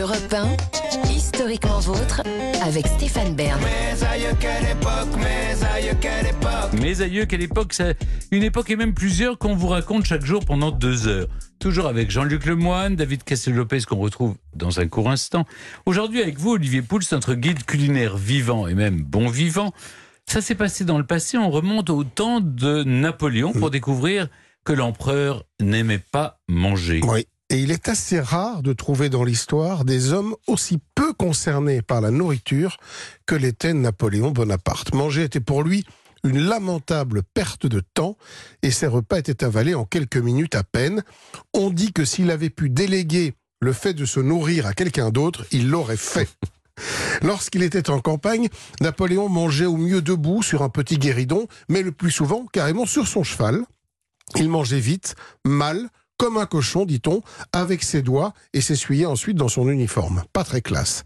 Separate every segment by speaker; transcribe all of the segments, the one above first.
Speaker 1: Europe 1, historiquement vôtre, avec Stéphane Bern.
Speaker 2: Mes aïeux, quelle époque, mes aïeux, quelle époque.
Speaker 3: Mes aïeux, quelle époque c'est Une époque et même plusieurs qu'on vous raconte chaque jour pendant deux heures. Toujours avec Jean-Luc Lemoine, David Castel-Lopez qu'on retrouve dans un court instant. Aujourd'hui avec vous, Olivier Pouls, notre guide culinaire vivant et même bon vivant. Ça s'est passé dans le passé, on remonte au temps de Napoléon pour découvrir que l'empereur n'aimait pas manger.
Speaker 4: Oui. Et il est assez rare de trouver dans l'histoire des hommes aussi peu concernés par la nourriture que l'était Napoléon Bonaparte. Manger était pour lui une lamentable perte de temps et ses repas étaient avalés en quelques minutes à peine. On dit que s'il avait pu déléguer le fait de se nourrir à quelqu'un d'autre, il l'aurait fait. Lorsqu'il était en campagne, Napoléon mangeait au mieux debout sur un petit guéridon, mais le plus souvent carrément sur son cheval. Il mangeait vite, mal, comme un cochon, dit-on, avec ses doigts et s'essuyait ensuite dans son uniforme. Pas très classe.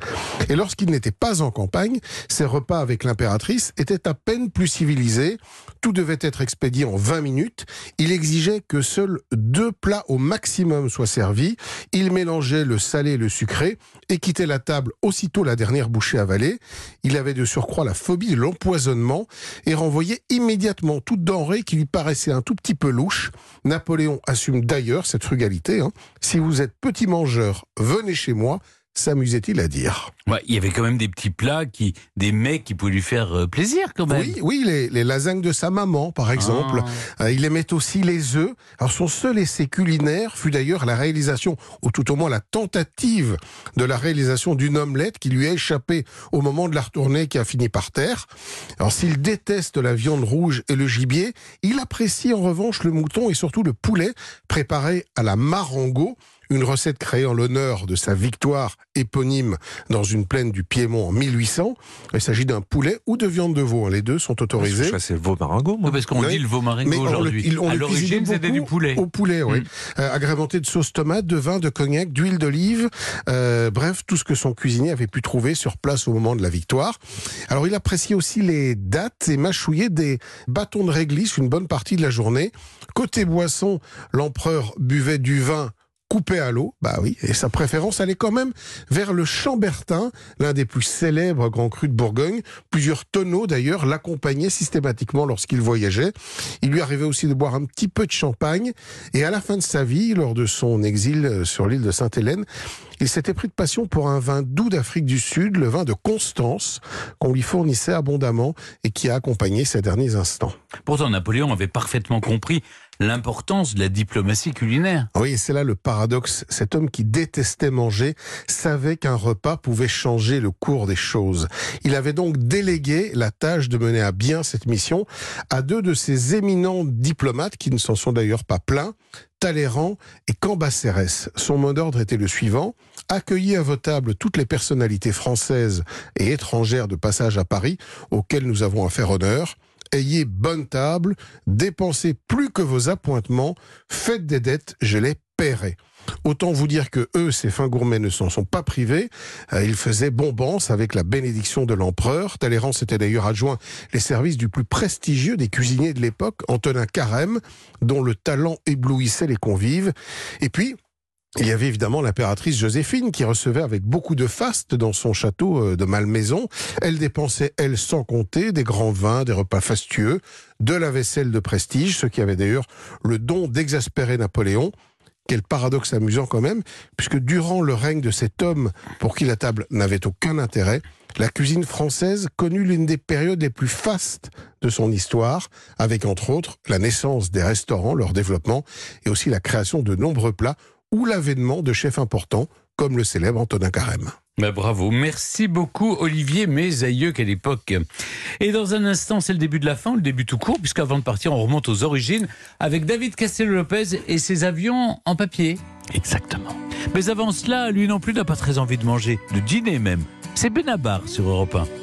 Speaker 4: Et lorsqu'il n'était pas en campagne, ses repas avec l'impératrice étaient à peine plus civilisés. Tout devait être expédié en 20 minutes. Il exigeait que seuls deux plats au maximum soient servis. Il mélangeait le salé et le sucré et quittait la table aussitôt la dernière bouchée avalée. Il avait de surcroît la phobie de l'empoisonnement et renvoyait immédiatement toute denrée qui lui paraissait un tout petit peu louche. Napoléon assume d'ailleurs cette frugalité. hein. Si vous êtes petit mangeur, venez chez moi, s'amusait-il à dire?
Speaker 3: Ouais, il y avait quand même des petits plats, qui, des mets qui pouvaient lui faire euh, plaisir quand même.
Speaker 4: Oui, oui, les, les lasagnes de sa maman, par exemple.
Speaker 3: Ah.
Speaker 4: Euh, il aimait aussi les œufs. Alors son seul essai culinaire fut d'ailleurs la réalisation, ou tout au moins la tentative de la réalisation d'une omelette qui lui a échappé au moment de la retournée qui a fini par terre. Alors s'il déteste la viande rouge et le gibier, il apprécie en revanche le mouton et surtout le poulet préparé à la marengo une recette créée en l'honneur de sa victoire éponyme dans une plaine du Piémont en 1800. Il s'agit d'un poulet ou de viande de veau. hein. Les deux sont autorisés.
Speaker 5: Ça, c'est le veau maringo,
Speaker 3: Oui,
Speaker 5: moi.
Speaker 3: parce qu'on
Speaker 4: Oui.
Speaker 3: dit le veau maringo aujourd'hui. À l'origine,
Speaker 4: cuisine
Speaker 3: c'était du
Speaker 4: beaucoup
Speaker 3: poulet.
Speaker 4: Au poulet, oui.
Speaker 3: Mm.
Speaker 4: Euh, agrémenté de sauce tomate, de vin, de cognac, d'huile d'olive. euh, bref, tout ce que son cuisinier avait pu trouver sur place au moment de la victoire. Alors, il appréciait aussi les dattes et mâchouillait des bâtons de réglisse une bonne partie de la journée. Côté boisson, l'empereur buvait du vin coupé à l'eau, bah oui, et sa préférence allait quand même vers le Chambertin, l'un des plus célèbres grands crus de Bourgogne. Plusieurs tonneaux d'ailleurs l'accompagnaient systématiquement lorsqu'il voyageait. Il lui arrivait aussi de boire un petit peu de champagne, et à la fin de sa vie, lors de son exil euh, sur l'île de Sainte-Hélène, il s'était pris de passion pour un vin doux d'Afrique du Sud, le vin de Constance, qu'on lui fournissait abondamment et qui a accompagné ses derniers instants.
Speaker 3: Pourtant, Napoléon avait parfaitement compris l'importance de la diplomatie culinaire.
Speaker 4: Oui, c'est là le paradoxe. Cet homme qui détestait manger savait qu'un repas pouvait changer le cours des choses. Il avait donc délégué la tâche de mener à bien cette mission à deux de ces éminents diplomates qui ne s'en sont d'ailleurs pas plaints, Talleyrand et Cambacérès. Son mot d'ordre était le suivant accueillir à vos tables toutes les personnalités françaises et étrangères de passage à Paris auxquelles nous avons à faire honneur. Ayez bonne table, dépensez plus que vos appointements, faites des dettes, je les paierai. Autant vous dire que eux, ces fins gourmets, ne s'en sont pas privés. Euh, ils faisaient bombance avec la bénédiction de l'empereur. Talleyrand s'était d'ailleurs adjoint les services du plus prestigieux des cuisiniers de l'époque, Antonin Carême, dont le talent éblouissait les convives. Et puis, il y avait évidemment l'impératrice Joséphine qui recevait avec beaucoup de faste dans son château euh, de Malmaison. Elle dépensait, elle, sans compter, des grands vins, des repas fastueux, de la vaisselle de prestige, ce qui avait d'ailleurs le don d'exaspérer Napoléon. Quel paradoxe amusant quand même, puisque durant le règne de cet homme pour qui la table n'avait aucun intérêt, la cuisine française connut l'une des périodes les plus fastes de son histoire, avec entre autres la naissance des restaurants, leur développement, et aussi la création de nombreux plats ou l'avènement de chefs importants, comme le célèbre Antonin Carême.
Speaker 3: Bah, bravo, merci beaucoup Olivier, mes aïeux, quelle époque. Et dans un instant, c'est le début de la fin, le début tout court, puisqu'avant de partir, on remonte aux origines avec David Castello-Lopez et ses avions en papier.
Speaker 5: Exactement.
Speaker 3: Mais avant cela, lui non plus n'a pas très envie de manger, de dîner même. C'est Benabar sur Europe 1.